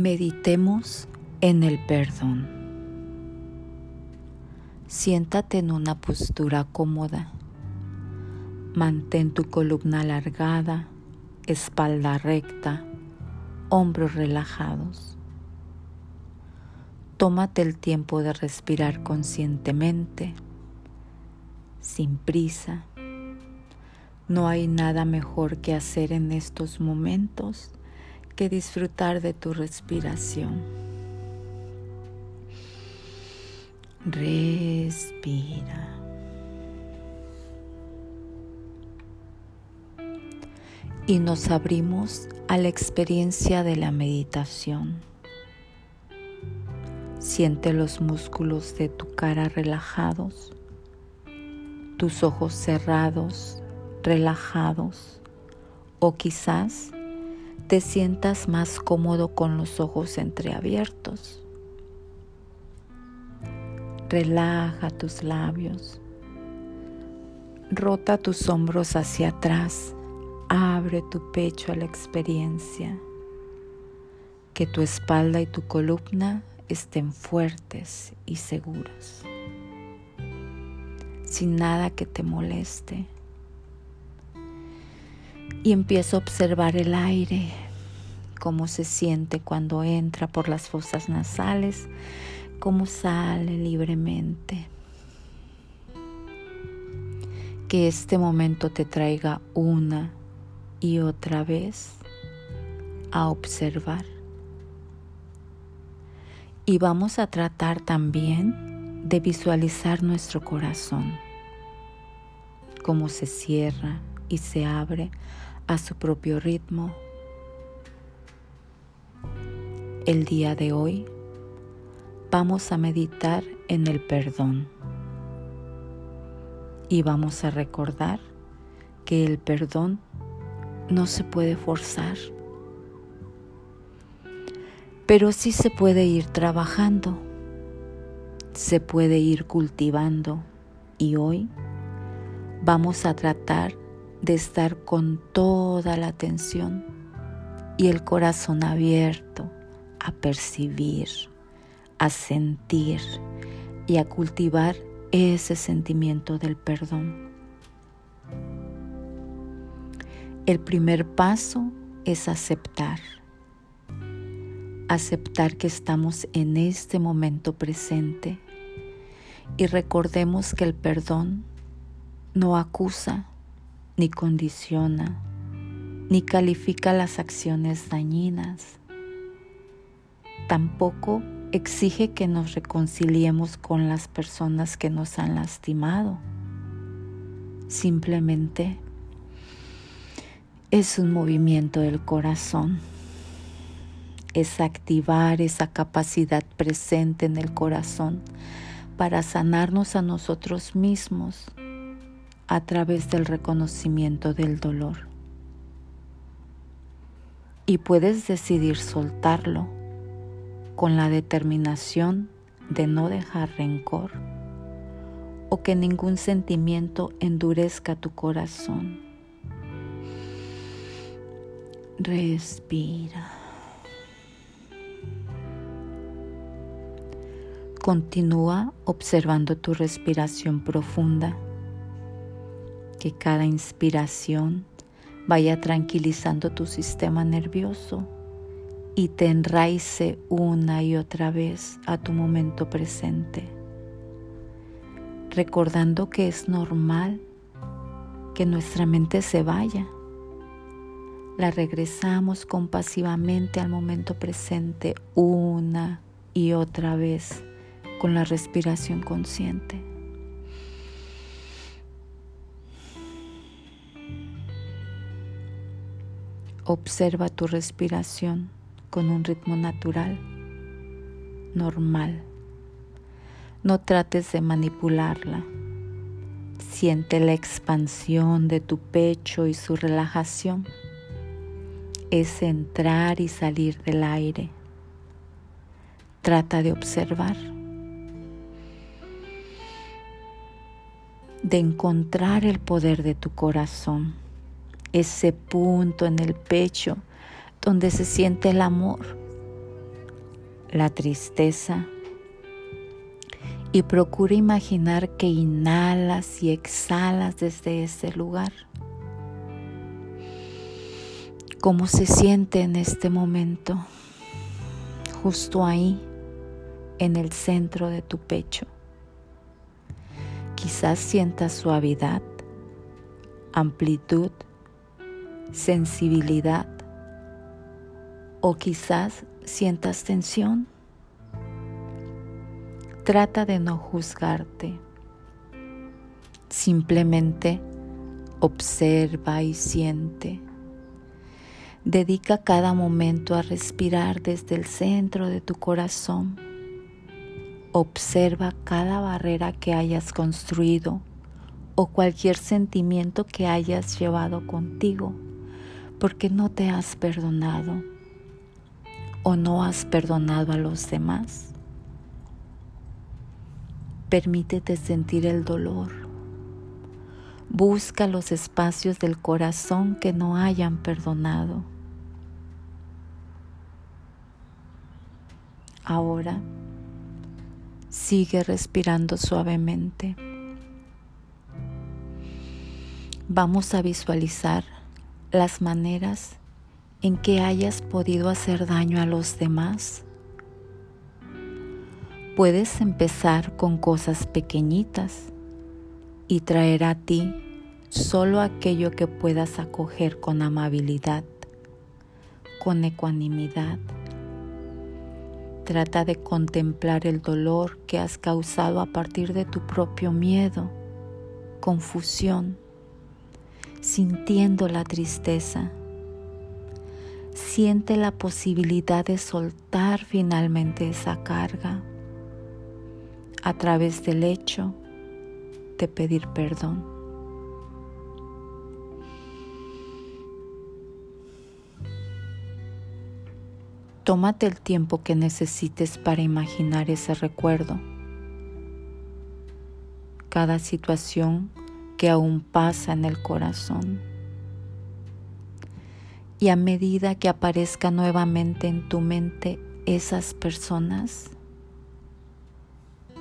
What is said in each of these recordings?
Meditemos en el perdón. Siéntate en una postura cómoda. Mantén tu columna alargada, espalda recta, hombros relajados. Tómate el tiempo de respirar conscientemente, sin prisa. No hay nada mejor que hacer en estos momentos que disfrutar de tu respiración. Respira. Y nos abrimos a la experiencia de la meditación. Siente los músculos de tu cara relajados, tus ojos cerrados, relajados, o quizás te sientas más cómodo con los ojos entreabiertos. Relaja tus labios. Rota tus hombros hacia atrás. Abre tu pecho a la experiencia. Que tu espalda y tu columna estén fuertes y seguros. Sin nada que te moleste y empiezo a observar el aire, cómo se siente cuando entra por las fosas nasales, cómo sale libremente. Que este momento te traiga una y otra vez a observar. Y vamos a tratar también de visualizar nuestro corazón, cómo se cierra y se abre a su propio ritmo. El día de hoy vamos a meditar en el perdón y vamos a recordar que el perdón no se puede forzar, pero sí se puede ir trabajando, se puede ir cultivando y hoy vamos a tratar de estar con toda la atención y el corazón abierto a percibir, a sentir y a cultivar ese sentimiento del perdón. El primer paso es aceptar. Aceptar que estamos en este momento presente y recordemos que el perdón no acusa, ni condiciona, ni califica las acciones dañinas. Tampoco exige que nos reconciliemos con las personas que nos han lastimado. Simplemente es un movimiento del corazón. Es activar esa capacidad presente en el corazón para sanarnos a nosotros mismos a través del reconocimiento del dolor. Y puedes decidir soltarlo con la determinación de no dejar rencor o que ningún sentimiento endurezca tu corazón. Respira. Continúa observando tu respiración profunda que cada inspiración vaya tranquilizando tu sistema nervioso y te enraice una y otra vez a tu momento presente, recordando que es normal que nuestra mente se vaya. La regresamos compasivamente al momento presente una y otra vez con la respiración consciente. Observa tu respiración con un ritmo natural, normal. No trates de manipularla. Siente la expansión de tu pecho y su relajación. Es entrar y salir del aire. Trata de observar. De encontrar el poder de tu corazón ese punto en el pecho donde se siente el amor, la tristeza y procura imaginar que inhalas y exhalas desde ese lugar. ¿Cómo se siente en este momento? Justo ahí, en el centro de tu pecho. Quizás sientas suavidad, amplitud, sensibilidad o quizás sientas tensión. Trata de no juzgarte. Simplemente observa y siente. Dedica cada momento a respirar desde el centro de tu corazón. Observa cada barrera que hayas construido o cualquier sentimiento que hayas llevado contigo porque no te has perdonado o no has perdonado a los demás. Permítete sentir el dolor. Busca los espacios del corazón que no hayan perdonado. Ahora sigue respirando suavemente. Vamos a visualizar las maneras en que hayas podido hacer daño a los demás. Puedes empezar con cosas pequeñitas y traer a ti solo aquello que puedas acoger con amabilidad, con ecuanimidad. Trata de contemplar el dolor que has causado a partir de tu propio miedo, confusión, sintiendo la tristeza siente la posibilidad de soltar finalmente esa carga a través del hecho de pedir perdón. Tómate el tiempo que necesites para imaginar ese recuerdo. Cada situación que aún pasa en el corazón. Y a medida que aparezca nuevamente en tu mente esas personas,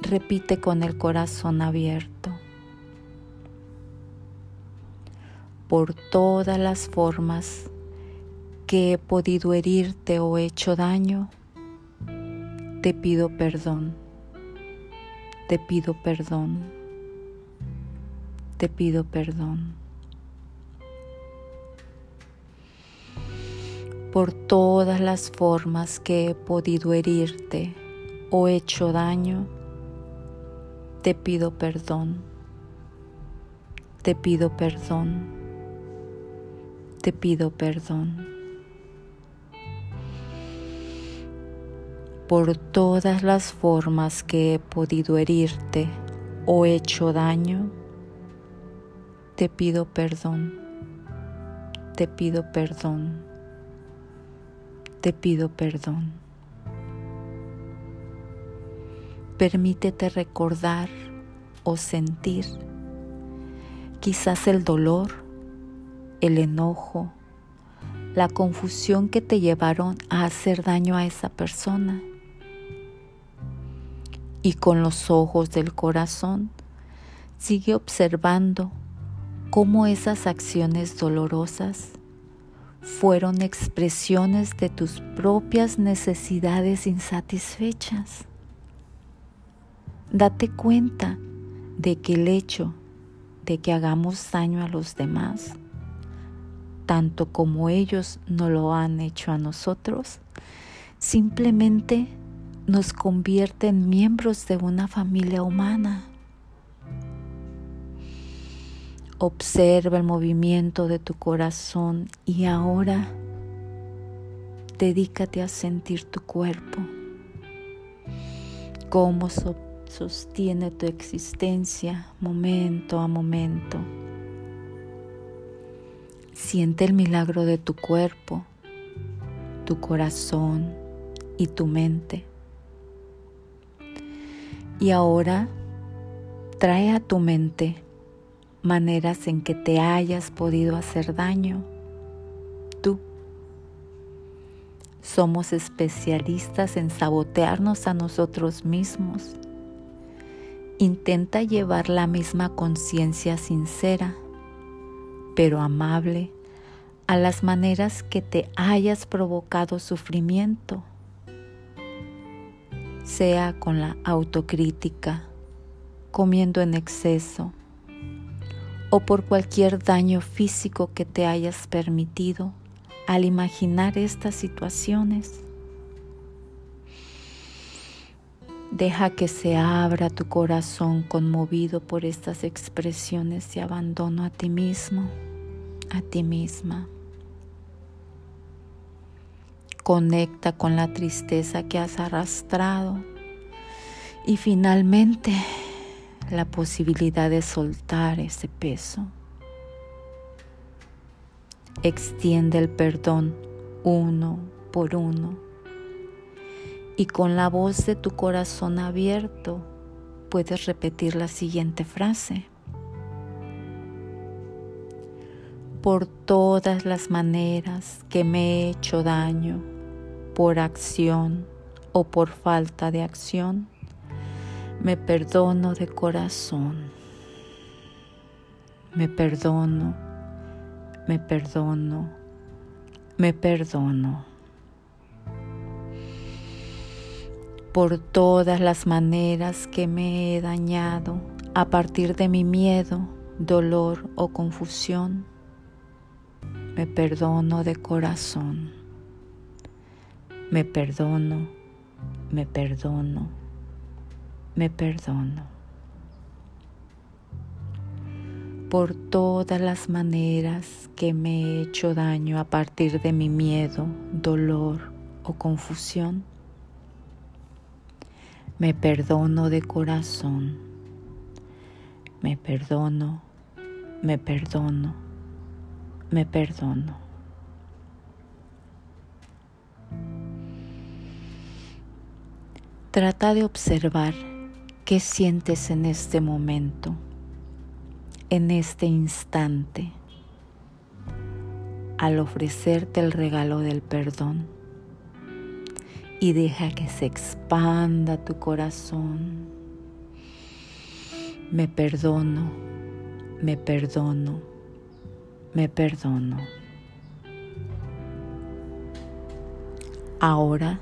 repite con el corazón abierto. Por todas las formas que he podido herirte o hecho daño, te pido perdón, te pido perdón, te pido perdón. por todas las formas que he podido herirte o hecho daño, te pido perdón, te pido perdón, te pido perdón. Por todas las formas que he podido herirte o hecho daño, te pido perdón, te pido perdón te pido perdón. Permítete recordar o sentir quizás el dolor, el enojo, la confusión que te llevaron a hacer daño a esa persona. Y con los ojos del corazón sigue observando cómo esas acciones dolorosas fueron expresiones de tus propias necesidades insatisfechas. Date cuenta de que el hecho de que hagamos daño a los demás, tanto como ellos no lo han hecho a nosotros, simplemente nos convierte en miembros de una familia humana Observa el movimiento de tu corazón y ahora dedícate a sentir tu cuerpo, cómo sostiene tu existencia momento a momento. Siente el milagro de tu cuerpo, tu corazón y tu mente. Y ahora trae a tu mente maneras en que te hayas podido hacer daño. Tú. somos especialistas en sabotearnos a nosotros mismos. Intenta llevar la misma conciencia sincera, pero amable, a las maneras que te hayas provocado sufrimiento, sea con la autocrítica, comiendo en exceso o por cualquier daño físico que te hayas permitido al imaginar estas situaciones. Deja que se abra tu corazón conmovido por estas expresiones de abandono a ti mismo, a ti misma. Conecta con la tristeza que has arrastrado y finalmente la posibilidad de soltar ese peso. Extiende el perdón uno por uno y con la voz de tu corazón abierto puedes repetir la siguiente frase. Por todas las maneras que me he hecho daño, por acción o por falta de acción, me perdono de corazón. Me perdono, me perdono, me perdono. Por todas las maneras que me he dañado a partir de mi miedo, dolor o confusión, me perdono de corazón. Me perdono, me perdono me perdono. Por todas las maneras que me he hecho daño a partir de mi miedo, dolor o confusión, me perdono de corazón. Me perdono, me perdono, me perdono. Trata de observar ¿Qué sientes en este momento, en este instante, al ofrecerte el regalo del perdón? Y deja que se expanda tu corazón. Me perdono, me perdono, me perdono. Ahora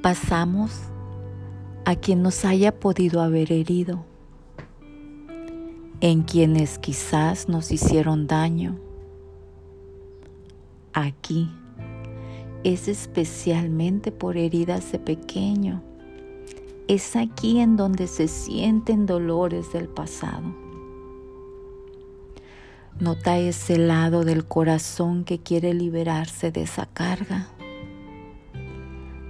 pasamos a quien nos haya podido haber herido, en quienes quizás nos hicieron daño. Aquí es especialmente por heridas de pequeño. Es aquí en donde se sienten dolores del pasado. Nota ese lado del corazón que quiere liberarse de esa carga.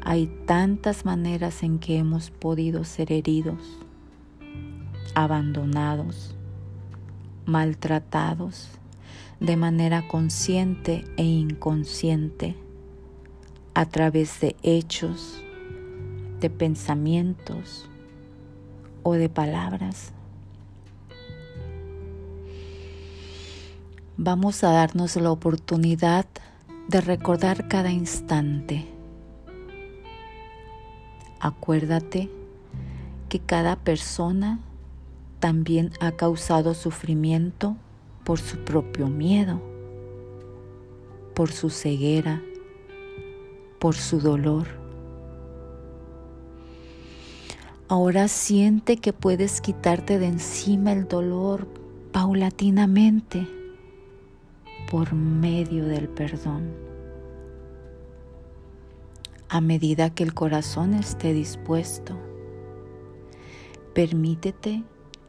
Hay tantas maneras en que hemos podido ser heridos, abandonados, maltratados de manera consciente e inconsciente a través de hechos, de pensamientos o de palabras. Vamos a darnos la oportunidad de recordar cada instante Acuérdate que cada persona también ha causado sufrimiento por su propio miedo, por su ceguera, por su dolor. Ahora siente que puedes quitarte de encima el dolor paulatinamente por medio del perdón a medida que el corazón esté dispuesto. Permítete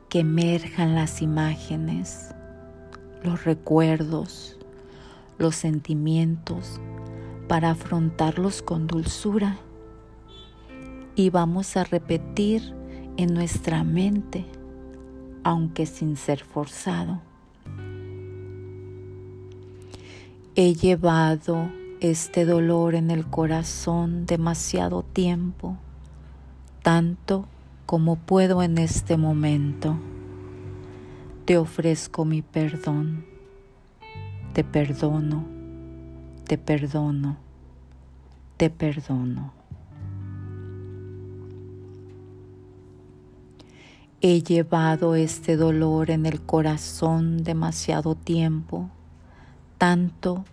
que emerjan las imágenes, los recuerdos, los sentimientos para afrontarlos con dulzura. Y vamos a repetir en nuestra mente, aunque sin ser forzado. He llevado este dolor en el corazón demasiado tiempo, tanto como puedo en este momento. Te ofrezco mi perdón, te perdono, te perdono, te perdono. He llevado este dolor en el corazón demasiado tiempo, tanto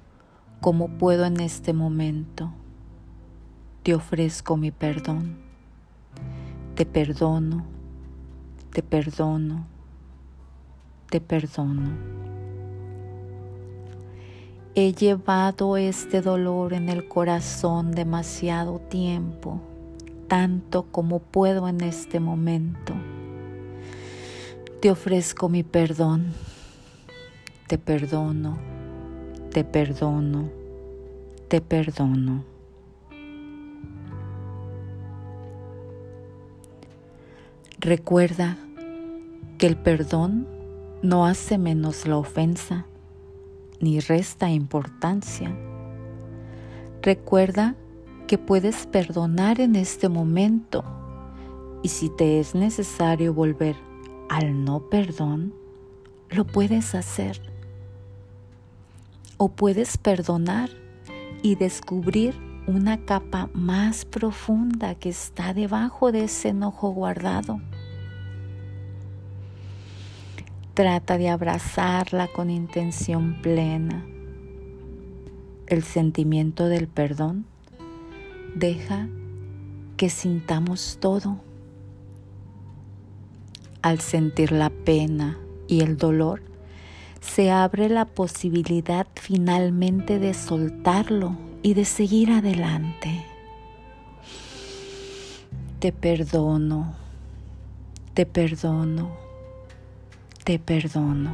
como puedo en este momento. Te ofrezco mi perdón. Te perdono, te perdono, te perdono. He llevado este dolor en el corazón demasiado tiempo, tanto como puedo en este momento. Te ofrezco mi perdón. Te perdono, te perdono, te perdono. Recuerda que el perdón no hace menos la ofensa ni resta importancia. Recuerda que puedes perdonar en este momento y si te es necesario volver al no perdón, lo puedes hacer. O puedes perdonar y descubrir una capa más profunda que está debajo de ese enojo guardado. Trata de abrazarla con intención plena. El sentimiento del perdón deja que sintamos todo. Al sentir la pena y el dolor, se abre la posibilidad finalmente de soltarlo y de seguir adelante. Te perdono, te perdono te perdono.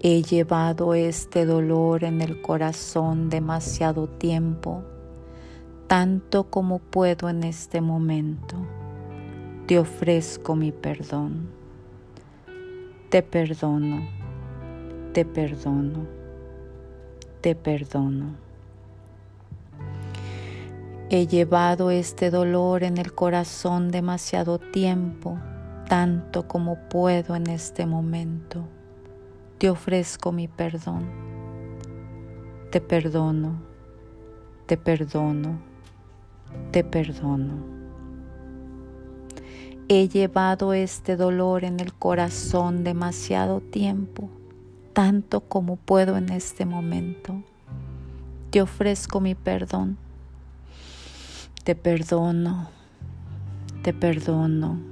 He llevado este dolor en el corazón demasiado tiempo, tanto como puedo en este momento. Te ofrezco mi perdón. Te perdono, te perdono, te perdono. He llevado este dolor en el corazón demasiado tiempo tanto como puedo en este momento. Te ofrezco mi perdón. Te perdono, te perdono, te perdono. He llevado este dolor en el corazón demasiado tiempo, tanto como puedo en este momento. Te ofrezco mi perdón. Te perdono, te perdono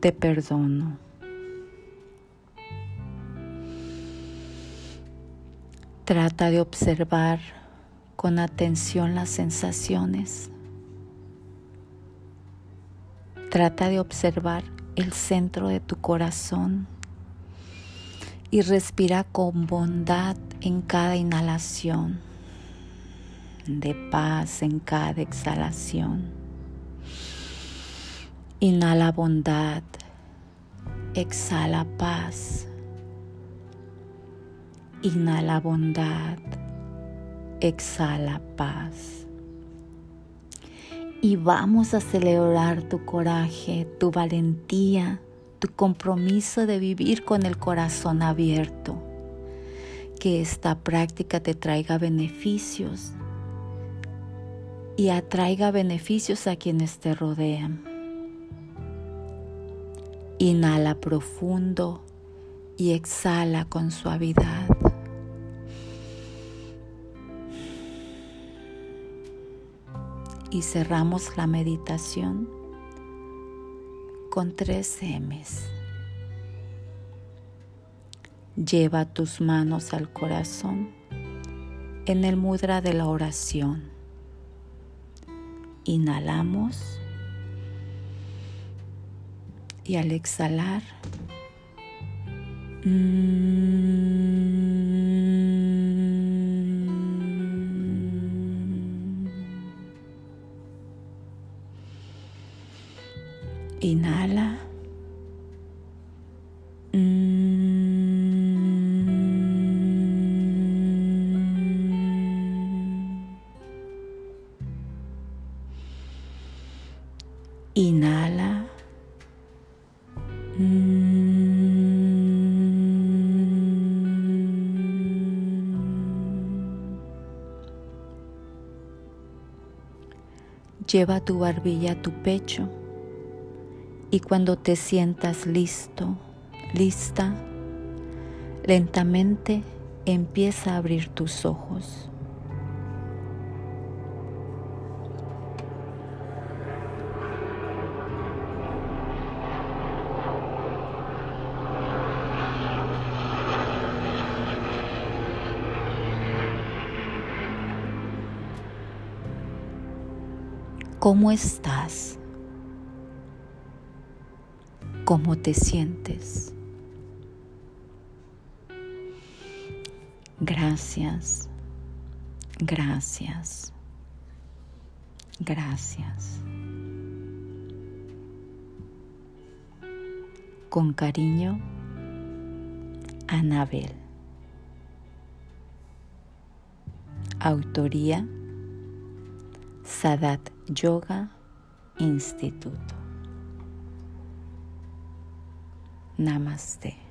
te perdono. Trata de observar con atención las sensaciones. Trata de observar el centro de tu corazón y respira con bondad en cada inhalación, de paz en cada exhalación. Inhala bondad, exhala paz. Inhala bondad, exhala paz. Y vamos a celebrar tu coraje, tu valentía, tu compromiso de vivir con el corazón abierto. Que esta práctica te traiga beneficios y atraiga beneficios a quienes te rodean. Inhala profundo y exhala con suavidad. Y cerramos la meditación con tres M's. Lleva tus manos al corazón en el mudra de la oración. Inhalamos y al exhalar, inhala. Inhala. Lleva tu barbilla a tu pecho y cuando te sientas listo, lista, lentamente empieza a abrir tus ojos. ¿Cómo estás? ¿Cómo te sientes? Gracias, gracias, gracias. Con cariño, Anabel. Autoría Sadat Yoga Instituto. Namaste.